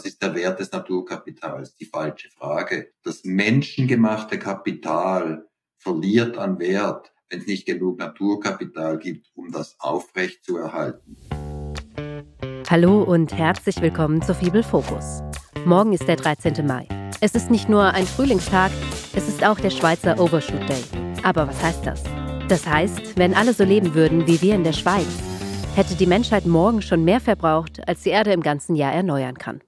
Was ist der Wert des Naturkapitals? Die falsche Frage. Das menschengemachte Kapital verliert an Wert, wenn es nicht genug Naturkapital gibt, um das aufrecht zu erhalten. Hallo und herzlich willkommen zu Fibel Fokus. Morgen ist der 13. Mai. Es ist nicht nur ein Frühlingstag, es ist auch der Schweizer Overshoot Day. Aber was heißt das? Das heißt, wenn alle so leben würden wie wir in der Schweiz, hätte die Menschheit morgen schon mehr verbraucht, als die Erde im ganzen Jahr erneuern kann.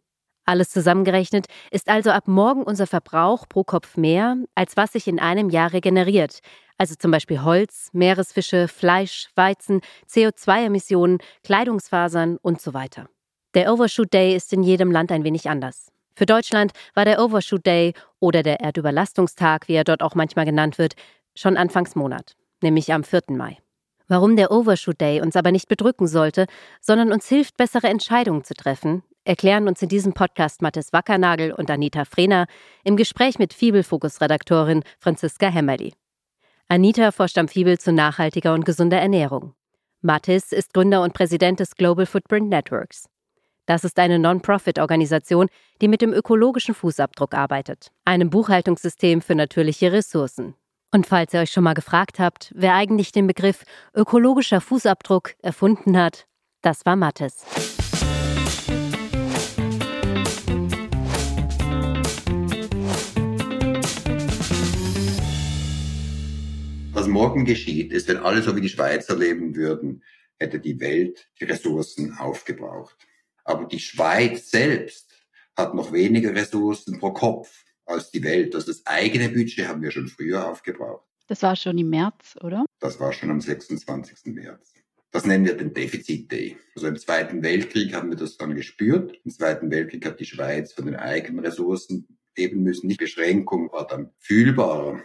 Alles zusammengerechnet ist also ab morgen unser Verbrauch pro Kopf mehr, als was sich in einem Jahr regeneriert, also zum Beispiel Holz, Meeresfische, Fleisch, Weizen, CO2-Emissionen, Kleidungsfasern und so weiter. Der Overshoot Day ist in jedem Land ein wenig anders. Für Deutschland war der Overshoot Day oder der Erdüberlastungstag, wie er dort auch manchmal genannt wird, schon Anfangsmonat, nämlich am 4. Mai. Warum der Overshoot Day uns aber nicht bedrücken sollte, sondern uns hilft, bessere Entscheidungen zu treffen, erklären uns in diesem Podcast Mathis Wackernagel und Anita Frehner im Gespräch mit Fibel-Fokus-Redaktorin Franziska Hämmerli. Anita forscht am Fibel zu nachhaltiger und gesunder Ernährung. Mathis ist Gründer und Präsident des Global Footprint Networks. Das ist eine Non-Profit-Organisation, die mit dem ökologischen Fußabdruck arbeitet, einem Buchhaltungssystem für natürliche Ressourcen. Und falls ihr euch schon mal gefragt habt, wer eigentlich den Begriff ökologischer Fußabdruck erfunden hat, das war Mathis. Morgen geschieht, ist, wenn alle so wie die Schweizer leben würden, hätte die Welt die Ressourcen aufgebraucht. Aber die Schweiz selbst hat noch weniger Ressourcen pro Kopf als die Welt. Also das eigene Budget haben wir schon früher aufgebraucht. Das war schon im März, oder? Das war schon am 26. März. Das nennen wir den Defizit Day. Also im Zweiten Weltkrieg haben wir das dann gespürt. Im Zweiten Weltkrieg hat die Schweiz von den eigenen Ressourcen leben müssen. Die Beschränkung war dann fühlbar.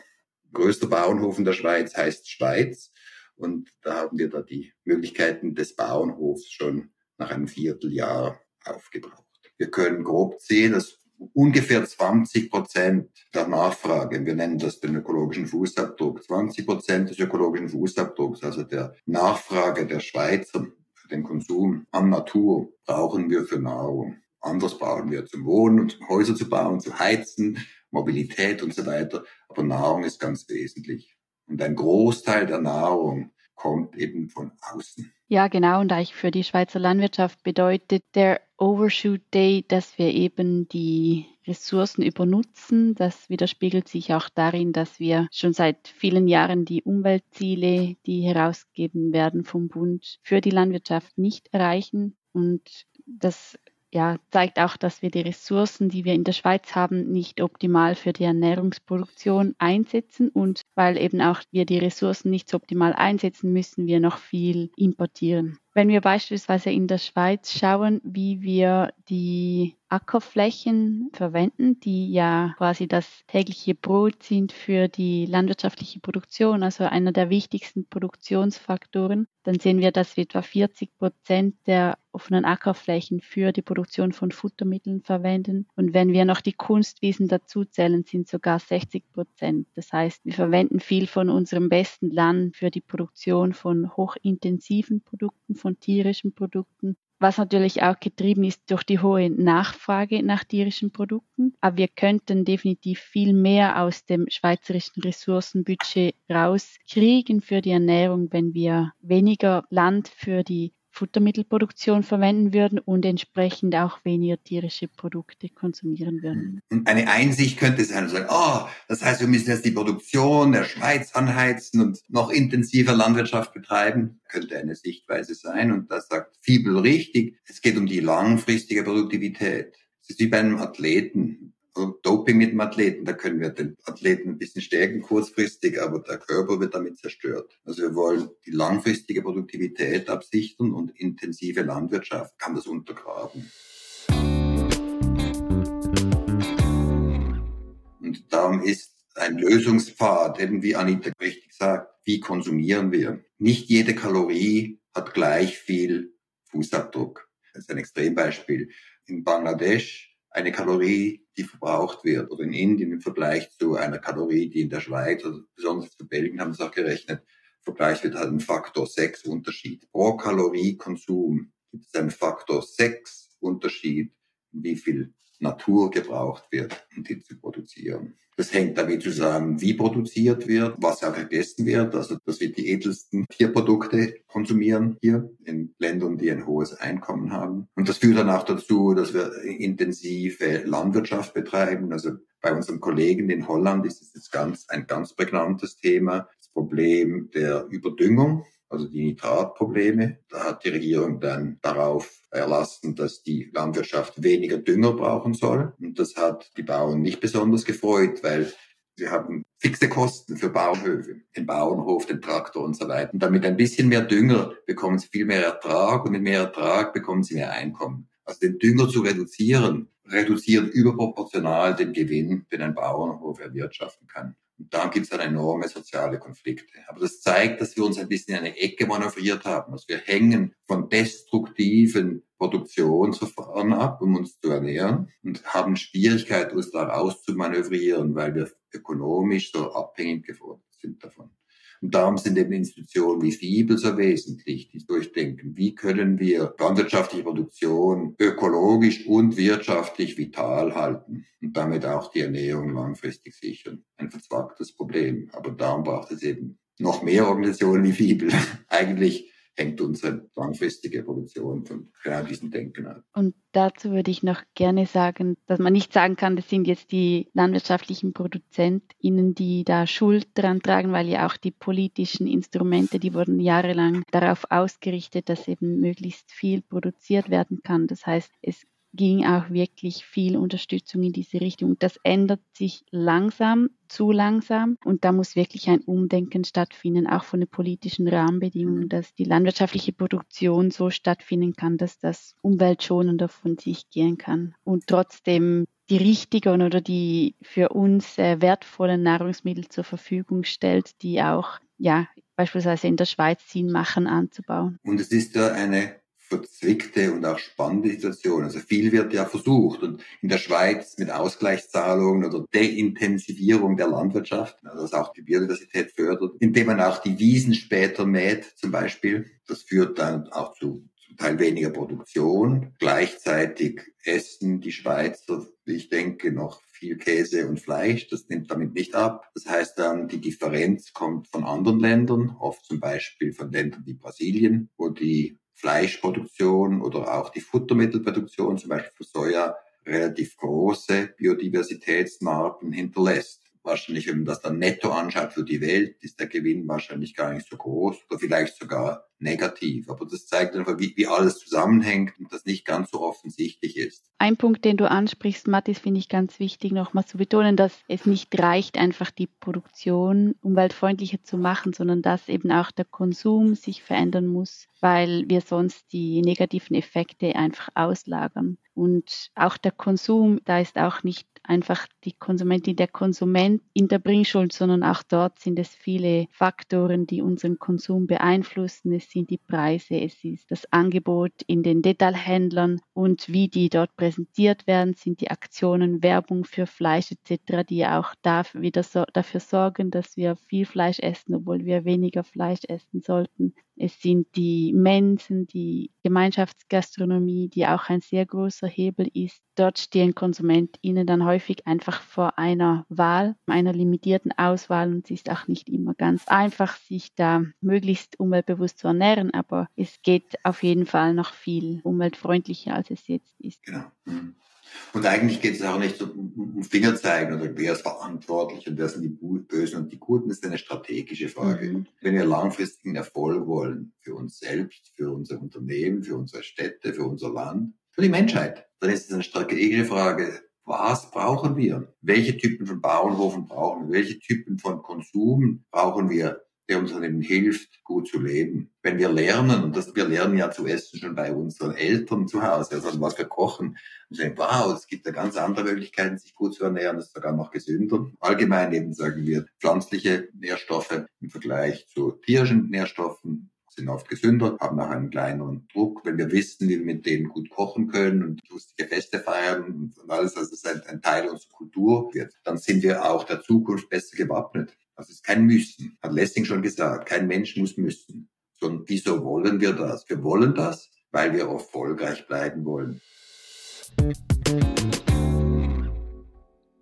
Größter Bauernhof in der Schweiz heißt Schweiz. Und da haben wir da die Möglichkeiten des Bauernhofs schon nach einem Vierteljahr aufgebraucht. Wir können grob sehen, dass ungefähr 20 Prozent der Nachfrage, wir nennen das den ökologischen Fußabdruck, 20 Prozent des ökologischen Fußabdrucks, also der Nachfrage der Schweizer für den Konsum an Natur, brauchen wir für Nahrung. Anders brauchen wir zum Wohnen und Häuser zu bauen, zu heizen, Mobilität und so weiter. Aber Nahrung ist ganz wesentlich. Und ein Großteil der Nahrung kommt eben von außen. Ja, genau. Und eigentlich für die Schweizer Landwirtschaft bedeutet der Overshoot Day, dass wir eben die Ressourcen übernutzen. Das widerspiegelt sich auch darin, dass wir schon seit vielen Jahren die Umweltziele, die herausgegeben werden vom Bund, für die Landwirtschaft nicht erreichen. Und das ja, zeigt auch, dass wir die Ressourcen, die wir in der Schweiz haben, nicht optimal für die Ernährungsproduktion einsetzen. Und weil eben auch wir die Ressourcen nicht so optimal einsetzen, müssen wir noch viel importieren. Wenn wir beispielsweise in der Schweiz schauen, wie wir die Ackerflächen verwenden, die ja quasi das tägliche Brot sind für die landwirtschaftliche Produktion, also einer der wichtigsten Produktionsfaktoren, dann sehen wir, dass wir etwa 40 Prozent der offenen Ackerflächen für die Produktion von Futtermitteln verwenden. Und wenn wir noch die Kunstwiesen dazuzählen, sind sogar 60 Prozent. Das heißt, wir verwenden viel von unserem besten Land für die Produktion von hochintensiven Produkten, von tierischen Produkten, was natürlich auch getrieben ist durch die hohe Nachfrage nach tierischen Produkten. Aber wir könnten definitiv viel mehr aus dem schweizerischen Ressourcenbudget rauskriegen für die Ernährung, wenn wir weniger Land für die Futtermittelproduktion verwenden würden und entsprechend auch weniger tierische Produkte konsumieren würden. Und eine Einsicht könnte sein, sagen, oh, das heißt, wir müssen jetzt die Produktion der Schweiz anheizen und noch intensiver Landwirtschaft betreiben. Könnte eine Sichtweise sein. Und das sagt Fiebel richtig. Es geht um die langfristige Produktivität. Es ist wie bei einem Athleten. Doping mit dem Athleten, da können wir den Athleten ein bisschen stärken kurzfristig, aber der Körper wird damit zerstört. Also wir wollen die langfristige Produktivität absichern und intensive Landwirtschaft kann das untergraben. Und darum ist ein Lösungspfad, eben wie Anita richtig sagt, wie konsumieren wir? Nicht jede Kalorie hat gleich viel Fußabdruck. Das ist ein Extrembeispiel. In Bangladesch eine Kalorie, die verbraucht wird, oder in Indien im Vergleich zu einer Kalorie, die in der Schweiz oder besonders für Belgien haben sie auch gerechnet, vergleicht wird halt ein Faktor 6 Unterschied. Pro Kalorie Konsum gibt es einen Faktor 6 Unterschied wie viel Natur gebraucht wird, um die zu produzieren. Das hängt damit zusammen, wie produziert wird, was auch gegessen wird. Also, dass wir die edelsten Tierprodukte konsumieren hier in Ländern, die ein hohes Einkommen haben. Und das führt dann auch dazu, dass wir intensive Landwirtschaft betreiben. Also bei unseren Kollegen in Holland ist es jetzt ganz, ein ganz prägnantes Thema. Das Problem der Überdüngung also die Nitratprobleme. Da hat die Regierung dann darauf erlassen, dass die Landwirtschaft weniger Dünger brauchen soll. Und das hat die Bauern nicht besonders gefreut, weil sie haben fixe Kosten für Bauernhöfe, den Bauernhof, den Traktor und so weiter. Und damit ein bisschen mehr Dünger bekommen sie viel mehr Ertrag und mit mehr Ertrag bekommen sie mehr Einkommen. Also den Dünger zu reduzieren, reduziert überproportional den Gewinn, den ein Bauernhof erwirtschaften kann. Und da gibt es dann enorme soziale Konflikte. Aber das zeigt, dass wir uns ein bisschen in eine Ecke manövriert haben. Also wir hängen von destruktiven Produktionsverfahren ab, um uns zu ernähren und haben Schwierigkeit, uns da rauszumanövrieren, weil wir ökonomisch so abhängig geworden sind davon. Und darum sind eben Institutionen wie FIBEL so wesentlich, die durchdenken, wie können wir landwirtschaftliche Produktion ökologisch und wirtschaftlich vital halten und damit auch die Ernährung langfristig sichern. Ein verzwagtes Problem. Aber darum braucht es eben noch mehr Organisationen wie FIBEL. Eigentlich hängt unsere langfristige Produktion von genau diesem Denken ab. Und dazu würde ich noch gerne sagen, dass man nicht sagen kann, das sind jetzt die landwirtschaftlichen ProduzentInnen, die da Schuld dran tragen, weil ja auch die politischen Instrumente, die wurden jahrelang darauf ausgerichtet, dass eben möglichst viel produziert werden kann. Das heißt, es ging auch wirklich viel Unterstützung in diese Richtung. Das ändert sich langsam, zu langsam und da muss wirklich ein Umdenken stattfinden, auch von den politischen Rahmenbedingungen, dass die landwirtschaftliche Produktion so stattfinden kann, dass das umweltschonender von sich gehen kann und trotzdem die richtigen oder die für uns äh, wertvollen Nahrungsmittel zur Verfügung stellt, die auch ja beispielsweise in der Schweiz Sinn machen anzubauen. Und es ist ja eine verzwickte und auch spannende Situation. Also viel wird ja versucht und in der Schweiz mit Ausgleichszahlungen oder Deintensivierung der Landwirtschaft, also das auch die Biodiversität fördert, indem man auch die Wiesen später mäht zum Beispiel. Das führt dann auch zu zum Teil weniger Produktion. Gleichzeitig essen die Schweizer, ich denke, noch viel Käse und Fleisch. Das nimmt damit nicht ab. Das heißt dann, die Differenz kommt von anderen Ländern, oft zum Beispiel von Ländern wie Brasilien, wo die Fleischproduktion oder auch die Futtermittelproduktion, zum Beispiel für Soja, relativ große Biodiversitätsmarken hinterlässt. Wahrscheinlich, wenn man das dann netto anschaut für die Welt, ist der Gewinn wahrscheinlich gar nicht so groß oder vielleicht sogar negativ. Aber das zeigt einfach, wie, wie alles zusammenhängt und das nicht ganz so offensichtlich ist. Ein Punkt, den du ansprichst, Mathis, finde ich ganz wichtig, nochmal zu betonen, dass es nicht reicht, einfach die Produktion umweltfreundlicher zu machen, sondern dass eben auch der Konsum sich verändern muss, weil wir sonst die negativen Effekte einfach auslagern. Und auch der Konsum, da ist auch nicht einfach die Konsumentin, der Konsument in der Bringschuld, sondern auch dort sind es viele Faktoren, die unseren Konsum beeinflussen. Es sind die Preise, es ist das Angebot in den Detailhändlern und wie die dort präsentiert werden, sind die Aktionen, Werbung für Fleisch etc., die auch dafür, wieder so, dafür sorgen, dass wir viel Fleisch essen, obwohl wir weniger Fleisch essen sollten. Es sind die Mensen, die Gemeinschaftsgastronomie, die auch ein sehr großer Hebel ist. Dort stehen KonsumentInnen dann häufig einfach vor einer Wahl, einer limitierten Auswahl und es ist auch nicht immer ganz einfach, sich da möglichst umweltbewusst zu ernähren, aber es geht auf jeden Fall noch viel umweltfreundlicher, als es jetzt ist. Genau. Und eigentlich geht es auch nicht um, um Fingerzeigen oder wer ist verantwortlich und wer sind die Bösen und die Guten. Das ist eine strategische Frage. Mhm. Wenn wir langfristigen Erfolg wollen für uns selbst, für unser Unternehmen, für unsere Städte, für unser Land, für die Menschheit, dann ist es eine strategische Frage. Was brauchen wir? Welche Typen von Bauernhofen brauchen wir? Welche Typen von Konsum brauchen wir? Der uns dann eben hilft, gut zu leben. Wenn wir lernen, und das, wir lernen ja zu essen schon bei unseren Eltern zu Hause, also was wir kochen, und sagen, wow, es gibt da ganz andere Möglichkeiten, sich gut zu ernähren, das ist sogar noch gesünder. Allgemein eben sagen wir, pflanzliche Nährstoffe im Vergleich zu tierischen Nährstoffen sind oft gesünder, haben auch einen kleineren Druck. Wenn wir wissen, wie wir mit denen gut kochen können und lustige Feste feiern und alles, also es ein, ein Teil unserer Kultur wird, dann sind wir auch der Zukunft besser gewappnet. Das ist kein Müssen, hat Lessing schon gesagt. Kein Mensch muss müssen. Sondern wieso wollen wir das? Wir wollen das, weil wir erfolgreich bleiben wollen.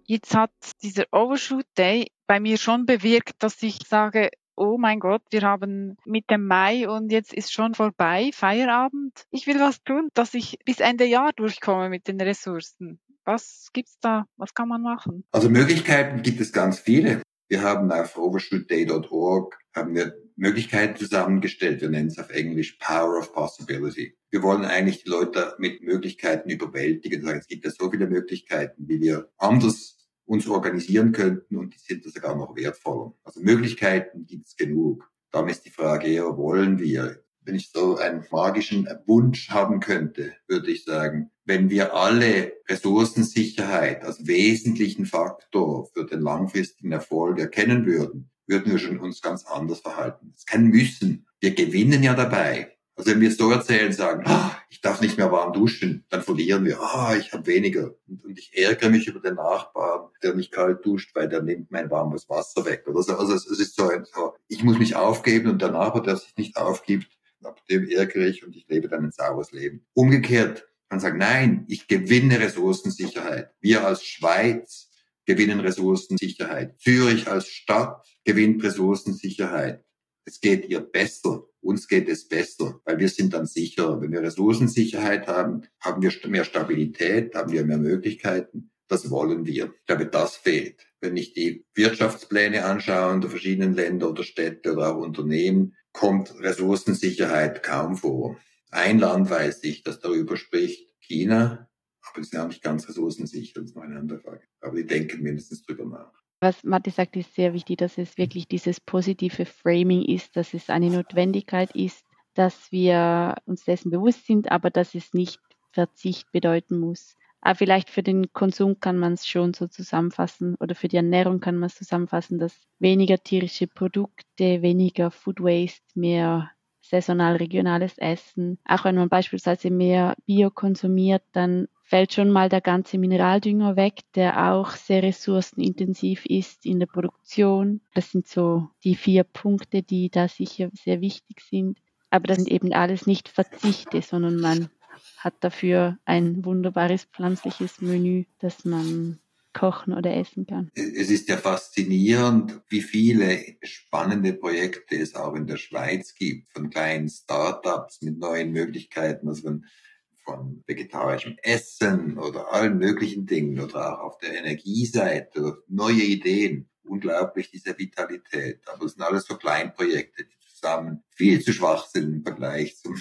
Jetzt hat dieser Overshoot Day bei mir schon bewirkt, dass ich sage, oh mein Gott, wir haben mit dem Mai und jetzt ist schon vorbei, Feierabend. Ich will was tun, dass ich bis Ende Jahr durchkomme mit den Ressourcen. Was gibt's da? Was kann man machen? Also Möglichkeiten gibt es ganz viele. Wir haben auf overshootday.org haben wir Möglichkeiten zusammengestellt. Wir nennen es auf Englisch Power of Possibility. Wir wollen eigentlich die Leute mit Möglichkeiten überwältigen. Sagen, es gibt ja so viele Möglichkeiten, wie wir anders uns organisieren könnten und die sind sogar noch wertvoller. Also Möglichkeiten gibt es genug. Darum ist die Frage eher, wollen wir? Wenn ich so einen magischen Wunsch haben könnte, würde ich sagen, wenn wir alle Ressourcensicherheit als wesentlichen Faktor für den langfristigen Erfolg erkennen würden, würden wir schon uns ganz anders verhalten. Es kann müssen. Wir gewinnen ja dabei. Also wenn wir so erzählen, sagen, ah, ich darf nicht mehr warm duschen, dann verlieren wir, ah, ich habe weniger. Und, und, ich ärgere mich über den Nachbarn, der nicht kalt duscht, weil der nimmt mein warmes Wasser weg. Oder so. Also es, es ist so, ein, so, ich muss mich aufgeben und der Nachbar, der sich nicht aufgibt, ab dem ärgere ich und ich lebe dann ein saures Leben. Umgekehrt, man sagt, nein, ich gewinne Ressourcensicherheit. Wir als Schweiz gewinnen Ressourcensicherheit. Zürich als Stadt gewinnt Ressourcensicherheit. Es geht ihr besser. Uns geht es besser, weil wir sind dann sicher. Wenn wir Ressourcensicherheit haben, haben wir mehr Stabilität, haben wir mehr Möglichkeiten. Das wollen wir. Ich glaube, das fehlt. Wenn ich die Wirtschaftspläne anschaue der verschiedenen Länder oder Städte oder auch Unternehmen, kommt Ressourcensicherheit kaum vor. Ein Land weiß ich, das darüber spricht, China, aber sind auch nicht ganz ressourcensicher, das ist noch eine andere Frage. Aber die denken mindestens drüber nach. Was Matti sagt, ist sehr wichtig, dass es wirklich dieses positive Framing ist, dass es eine Notwendigkeit ist, dass wir uns dessen bewusst sind, aber dass es nicht Verzicht bedeuten muss. Aber vielleicht für den Konsum kann man es schon so zusammenfassen oder für die Ernährung kann man es zusammenfassen, dass weniger tierische Produkte, weniger Food Waste, mehr saisonal regionales Essen. Auch wenn man beispielsweise mehr Bio konsumiert, dann fällt schon mal der ganze Mineraldünger weg, der auch sehr ressourcenintensiv ist in der Produktion. Das sind so die vier Punkte, die da sicher sehr wichtig sind. Aber das sind eben alles nicht Verzichte, sondern man hat dafür ein wunderbares pflanzliches Menü, das man kochen oder essen kann. Es ist ja faszinierend, wie viele spannende Projekte es auch in der Schweiz gibt, von kleinen Startups mit neuen Möglichkeiten, also von von vegetarischem Essen oder allen möglichen Dingen oder auch auf der Energieseite, neue Ideen. Unglaublich diese Vitalität. Aber es sind alles so Kleinprojekte, die zusammen viel zu schwach sind im Vergleich zum,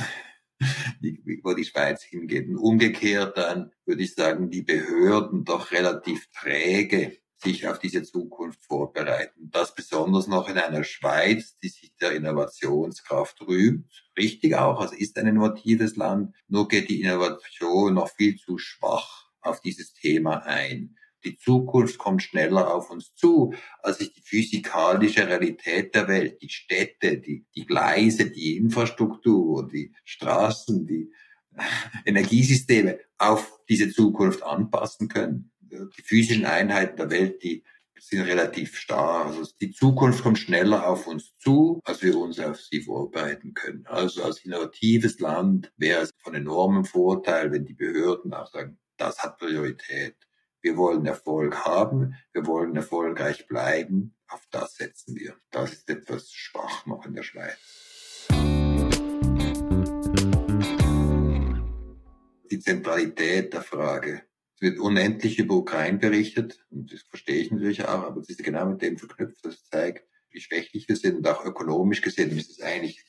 wo die Schweiz hingeht. Und umgekehrt dann würde ich sagen, die Behörden doch relativ träge sich auf diese Zukunft vorbereiten. Das besonders noch in einer Schweiz, die sich der Innovationskraft rühmt. Richtig auch, also ist ein innovatives Land, nur geht die Innovation noch viel zu schwach auf dieses Thema ein. Die Zukunft kommt schneller auf uns zu, als sich die physikalische Realität der Welt, die Städte, die, die Gleise, die Infrastruktur, die Straßen, die Energiesysteme auf diese Zukunft anpassen können die physischen Einheiten der Welt, die sind relativ starr. Also die Zukunft kommt schneller auf uns zu, als wir uns auf sie vorbereiten können. Also als innovatives Land wäre es von enormem Vorteil, wenn die Behörden auch sagen, das hat Priorität. Wir wollen Erfolg haben, wir wollen erfolgreich bleiben. Auf das setzen wir. Das ist etwas schwach noch in der Schweiz. Die Zentralität der Frage es wird unendlich über Ukraine berichtet und das verstehe ich natürlich auch, aber es ist genau mit dem verknüpft, das zeigt, wie schwächlich wir sind und auch ökonomisch gesehen ist es eigentlich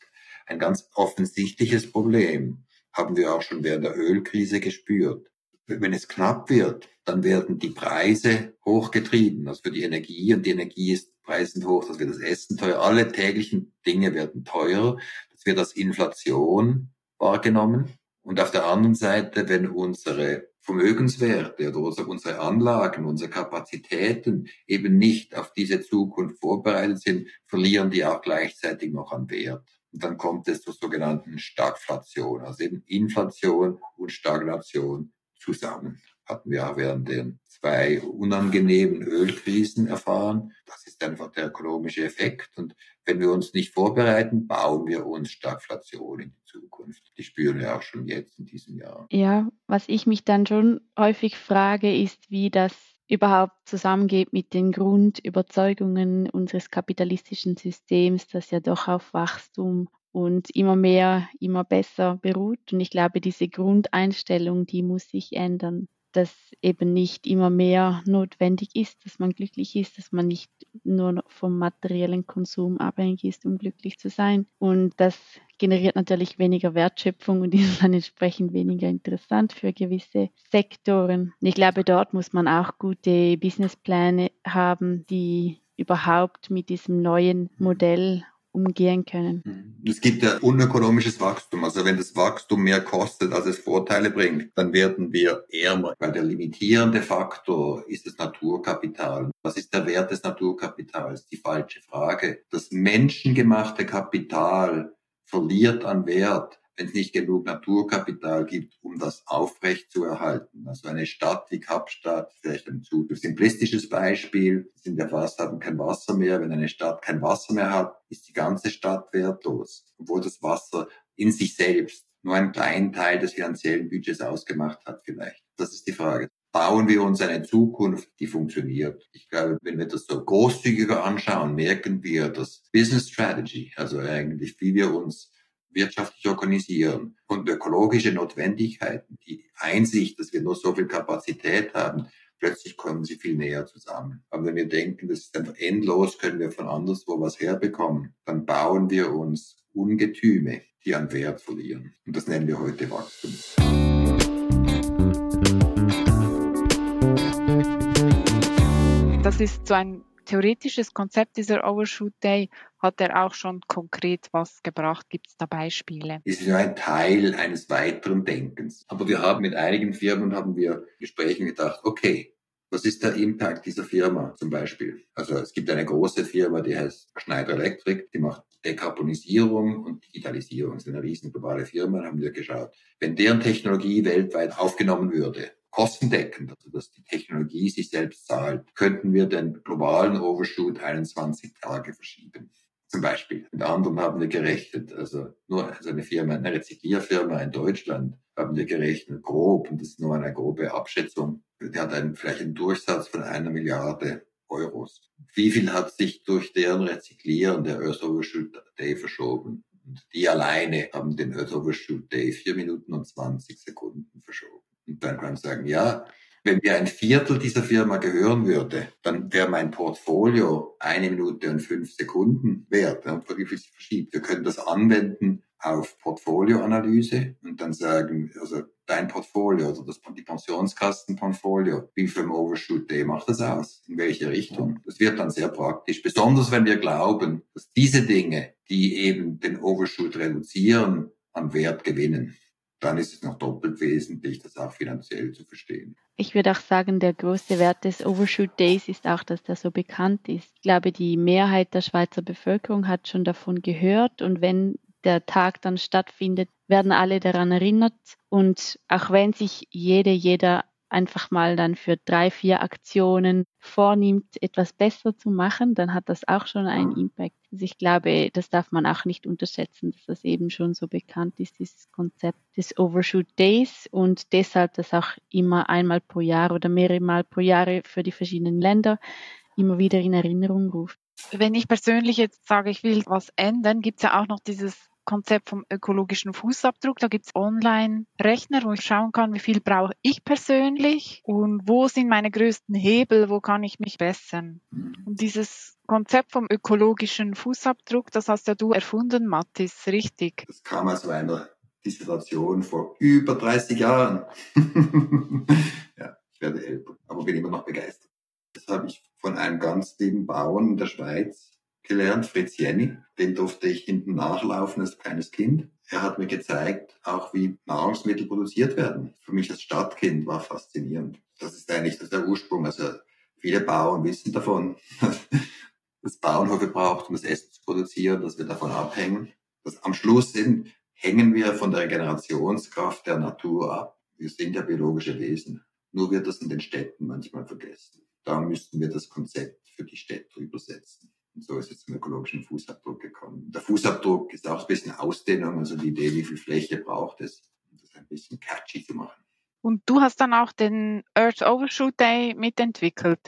ein ganz offensichtliches Problem. Haben wir auch schon während der Ölkrise gespürt. Wenn es knapp wird, dann werden die Preise hochgetrieben. Also für die Energie und die Energie ist Preisen hoch, dass wir das Essen teuer. Alle täglichen Dinge werden teurer. Das wird als Inflation wahrgenommen. Und auf der anderen Seite, wenn unsere Vermögenswerte oder unsere Anlagen, unsere Kapazitäten eben nicht auf diese Zukunft vorbereitet sind, verlieren die auch gleichzeitig noch an Wert. Und dann kommt es zur sogenannten Stagflation, also eben Inflation und Stagnation zusammen. hatten wir auch während den zwei unangenehmen Ölkrisen erfahren. Das ist einfach der ökonomische Effekt. Und wenn wir uns nicht vorbereiten, bauen wir uns Stagflation in die Zukunft. Die spüren wir auch schon jetzt in diesem Jahr. Ja, was ich mich dann schon häufig frage, ist, wie das überhaupt zusammengeht mit den Grundüberzeugungen unseres kapitalistischen Systems, das ja doch auf Wachstum und immer mehr, immer besser beruht. Und ich glaube, diese Grundeinstellung, die muss sich ändern dass eben nicht immer mehr notwendig ist, dass man glücklich ist, dass man nicht nur vom materiellen Konsum abhängig ist, um glücklich zu sein. Und das generiert natürlich weniger Wertschöpfung und ist dann entsprechend weniger interessant für gewisse Sektoren. Ich glaube, dort muss man auch gute Businesspläne haben, die überhaupt mit diesem neuen Modell umgehen können. Es gibt ja unökonomisches Wachstum. Also wenn das Wachstum mehr kostet, als es Vorteile bringt, dann werden wir ärmer. Weil der limitierende Faktor ist das Naturkapital. Was ist der Wert des Naturkapitals? Die falsche Frage. Das menschengemachte Kapital verliert an Wert, wenn es nicht genug Naturkapital gibt, um das aufrecht zu erhalten. Also eine Stadt wie Kapstadt, vielleicht ein zu simplistisches Beispiel, sind ja fast, haben kein Wasser mehr. Wenn eine Stadt kein Wasser mehr hat, ist die ganze Stadt wertlos, obwohl das Wasser in sich selbst nur einen kleinen Teil des finanziellen Budgets ausgemacht hat vielleicht. Das ist die Frage. Bauen wir uns eine Zukunft, die funktioniert? Ich glaube, wenn wir das so großzügiger anschauen, merken wir, dass Business Strategy, also eigentlich wie wir uns wirtschaftlich organisieren und ökologische Notwendigkeiten, die Einsicht, dass wir nur so viel Kapazität haben, plötzlich kommen sie viel näher zusammen. Aber wenn wir denken, das ist einfach endlos, können wir von anderswo was herbekommen, dann bauen wir uns Ungetüme, die an Wert verlieren. Und das nennen wir heute Wachstum. Das ist so ein theoretisches Konzept dieser Overshoot Day hat er auch schon konkret was gebracht? Gibt es da Beispiele? Es ist nur ein Teil eines weiteren Denkens. Aber wir haben mit einigen Firmen haben wir Gesprächen gedacht, okay, was ist der Impact dieser Firma zum Beispiel? Also es gibt eine große Firma, die heißt Schneider Electric, die macht Dekarbonisierung und Digitalisierung. Das ist eine riesen globale Firma, haben wir geschaut. Wenn deren Technologie weltweit aufgenommen würde, kostendeckend, also dass die Technologie sich selbst zahlt, könnten wir den globalen Overshoot 21 Tage verschieben. Zum Beispiel. Mit anderen haben wir gerechnet, also nur also eine Firma, eine Rezyklierfirma in Deutschland haben wir gerechnet, grob, und das ist nur eine grobe Abschätzung, die hat einen, vielleicht einen Durchsatz von einer Milliarde Euros. Wie viel hat sich durch deren Rezyklieren der Earth Overshoot Day verschoben? Und die alleine haben den Earth Overshoot Day vier Minuten und 20 Sekunden verschoben. Und dann kann man sagen, ja, wenn mir ein Viertel dieser Firma gehören würde, dann wäre mein Portfolio eine Minute und fünf Sekunden wert. Ja, wie viel sich verschiebt. Wir können das anwenden auf Portfolioanalyse und dann sagen, also dein Portfolio oder das, die Pensionskastenportfolio, wie viel Overshoot Day macht das aus? In welche Richtung? Das wird dann sehr praktisch. Besonders wenn wir glauben, dass diese Dinge, die eben den Overshoot reduzieren, an Wert gewinnen dann ist es noch doppelt wesentlich, das auch finanziell zu verstehen. Ich würde auch sagen, der größte Wert des Overshoot Days ist auch, dass der so bekannt ist. Ich glaube, die Mehrheit der Schweizer Bevölkerung hat schon davon gehört und wenn der Tag dann stattfindet, werden alle daran erinnert. Und auch wenn sich jede, jeder einfach mal dann für drei, vier Aktionen vornimmt, etwas besser zu machen, dann hat das auch schon einen Impact. Also ich glaube, das darf man auch nicht unterschätzen, dass das eben schon so bekannt ist, dieses Konzept des Overshoot Days und deshalb das auch immer einmal pro Jahr oder mehrere Mal pro Jahr für die verschiedenen Länder immer wieder in Erinnerung ruft. Wenn ich persönlich jetzt sage, ich will was ändern, gibt es ja auch noch dieses Konzept vom ökologischen Fußabdruck. Da gibt es Online-Rechner, wo ich schauen kann, wie viel brauche ich persönlich und wo sind meine größten Hebel, wo kann ich mich bessern. Mhm. Und dieses Konzept vom ökologischen Fußabdruck, das hast ja du erfunden, Mathis, richtig? Das kam aus einer Dissertation vor über 30 Jahren. ja, ich werde älter, aber bin immer noch begeistert. Das habe ich von einem ganz lieben Bauern in der Schweiz gelernt, Fritz Jenny. Den durfte ich hinten nachlaufen als kleines Kind. Er hat mir gezeigt, auch wie Nahrungsmittel produziert werden. Für mich als Stadtkind war faszinierend. Das ist eigentlich der Ursprung. Also viele Bauern wissen davon, dass Bauernhöfe braucht, um das Essen zu produzieren, dass wir davon abhängen. Dass am Schluss sind, hängen wir von der Regenerationskraft der Natur ab. Wir sind ja biologische Wesen. Nur wird das in den Städten manchmal vergessen. Da müssten wir das Konzept für die Städte übersetzen. Und so ist es zum ökologischen Fußabdruck gekommen. Der Fußabdruck ist auch ein bisschen Ausdehnung, also die Idee, wie viel Fläche braucht es, um das ein bisschen catchy zu machen. Und du hast dann auch den Earth Overshoot Day mitentwickelt.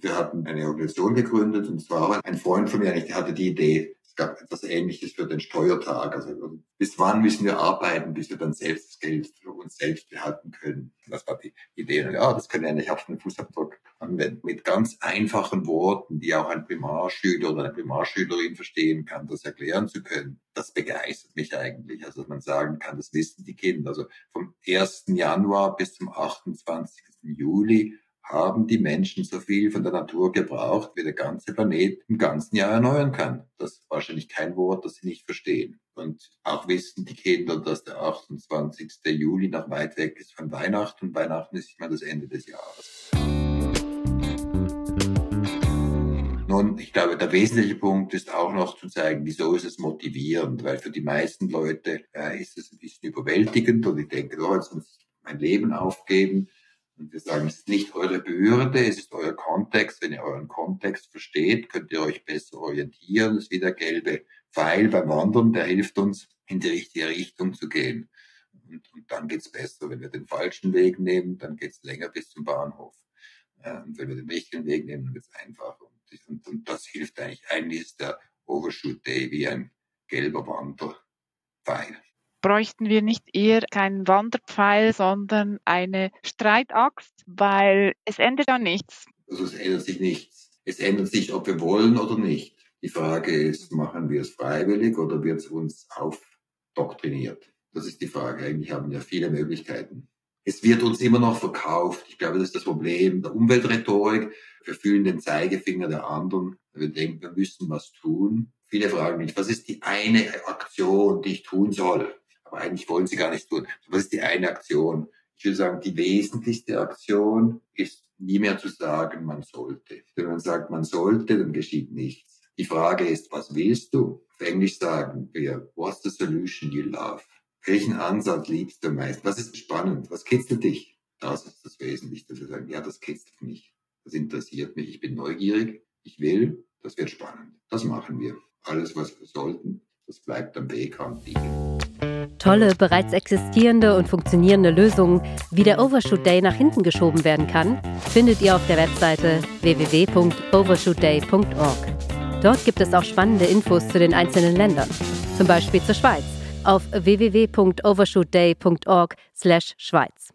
Wir hatten eine Organisation gegründet und zwar ein Freund von mir, der hatte die Idee, gab etwas Ähnliches für den Steuertag. Also bis wann müssen wir arbeiten, bis wir dann selbst das Geld für uns selbst behalten können. Das war die Idee. Ja, das können wir eigentlich auf den Fußabdruck anwenden. Mit ganz einfachen Worten, die auch ein Primarschüler oder eine Primarschülerin verstehen kann, das erklären zu können. Das begeistert mich eigentlich. Also, dass man sagen kann, das wissen die Kinder. Also vom 1. Januar bis zum 28. Juli haben die Menschen so viel von der Natur gebraucht, wie der ganze Planet im ganzen Jahr erneuern kann. Das ist wahrscheinlich kein Wort, das sie nicht verstehen. Und auch wissen die Kinder, dass der 28. Juli noch weit weg ist von Weihnachten und Weihnachten ist immer das Ende des Jahres. Nun, ich glaube, der wesentliche Punkt ist auch noch zu zeigen, wieso ist es motivierend, weil für die meisten Leute äh, ist es ein bisschen überwältigend und ich denke, oh, jetzt muss ich mein Leben aufgeben. Und wir sagen, es ist nicht eure Bürde, es ist euer Kontext. Wenn ihr euren Kontext versteht, könnt ihr euch besser orientieren. Das ist wie der gelbe Pfeil beim Wandern, der hilft uns, in die richtige Richtung zu gehen. Und, und dann geht's besser. Wenn wir den falschen Weg nehmen, dann geht's länger bis zum Bahnhof. Und wenn wir den richtigen Weg nehmen, dann wird's einfacher. Und, und, das hilft eigentlich. Eigentlich ist der Overshoot Day wie ein gelber Wanderpfeil bräuchten wir nicht eher keinen Wanderpfeil, sondern eine Streitaxt, weil es ändert ja nichts. Also es ändert sich nichts. Es ändert sich, ob wir wollen oder nicht. Die Frage ist, machen wir es freiwillig oder wird es uns aufdoktriniert? Das ist die Frage. Eigentlich haben wir viele Möglichkeiten. Es wird uns immer noch verkauft. Ich glaube, das ist das Problem der Umweltrhetorik. Wir fühlen den Zeigefinger der anderen. Wir denken, wir müssen was tun. Viele fragen mich, was ist die eine Aktion, die ich tun soll? Aber eigentlich wollen sie gar nichts tun. Was ist die eine Aktion? Ich würde sagen, die wesentlichste Aktion ist nie mehr zu sagen, man sollte. Wenn man sagt, man sollte, dann geschieht nichts. Die Frage ist, was willst du? Auf Englisch sagen wir, what's the solution you love? Welchen Ansatz liebst du am meisten? Was ist spannend? Was kitzelt dich? Das ist das Wesentliche, dass wir sagen, ja, das kitzelt mich. Das interessiert mich. Ich bin neugierig. Ich will. Das wird spannend. Das machen wir. Alles, was wir sollten, das bleibt am Wegrand liegen. Tolle, bereits existierende und funktionierende Lösungen, wie der Overshoot Day nach hinten geschoben werden kann, findet ihr auf der Webseite www.overshootday.org. Dort gibt es auch spannende Infos zu den einzelnen Ländern, zum Beispiel zur Schweiz auf www.overshootday.org/schweiz.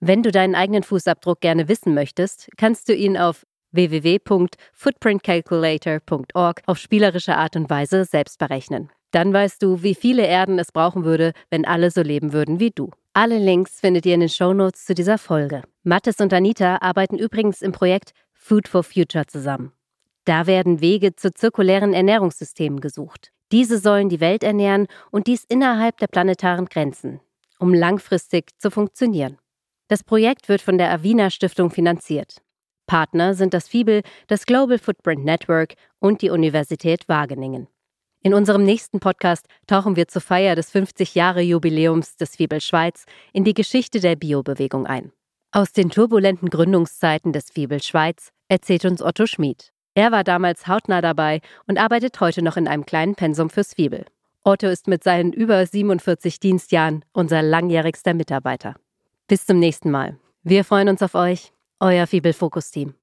Wenn du deinen eigenen Fußabdruck gerne wissen möchtest, kannst du ihn auf www.footprintcalculator.org auf spielerische Art und Weise selbst berechnen. Dann weißt du, wie viele Erden es brauchen würde, wenn alle so leben würden wie du. Alle Links findet ihr in den Shownotes zu dieser Folge. Mattes und Anita arbeiten übrigens im Projekt Food for Future zusammen. Da werden Wege zu zirkulären Ernährungssystemen gesucht. Diese sollen die Welt ernähren und dies innerhalb der planetaren Grenzen, um langfristig zu funktionieren. Das Projekt wird von der Avina Stiftung finanziert. Partner sind das FIBEL, das Global Footprint Network und die Universität Wageningen. In unserem nächsten Podcast tauchen wir zur Feier des 50-Jahre-Jubiläums des Fibel Schweiz in die Geschichte der Biobewegung ein. Aus den turbulenten Gründungszeiten des Fibel Schweiz erzählt uns Otto Schmid. Er war damals hautnah dabei und arbeitet heute noch in einem kleinen Pensum fürs Fibel. Otto ist mit seinen über 47 Dienstjahren unser langjährigster Mitarbeiter. Bis zum nächsten Mal. Wir freuen uns auf euch, euer Fibel Fokus Team.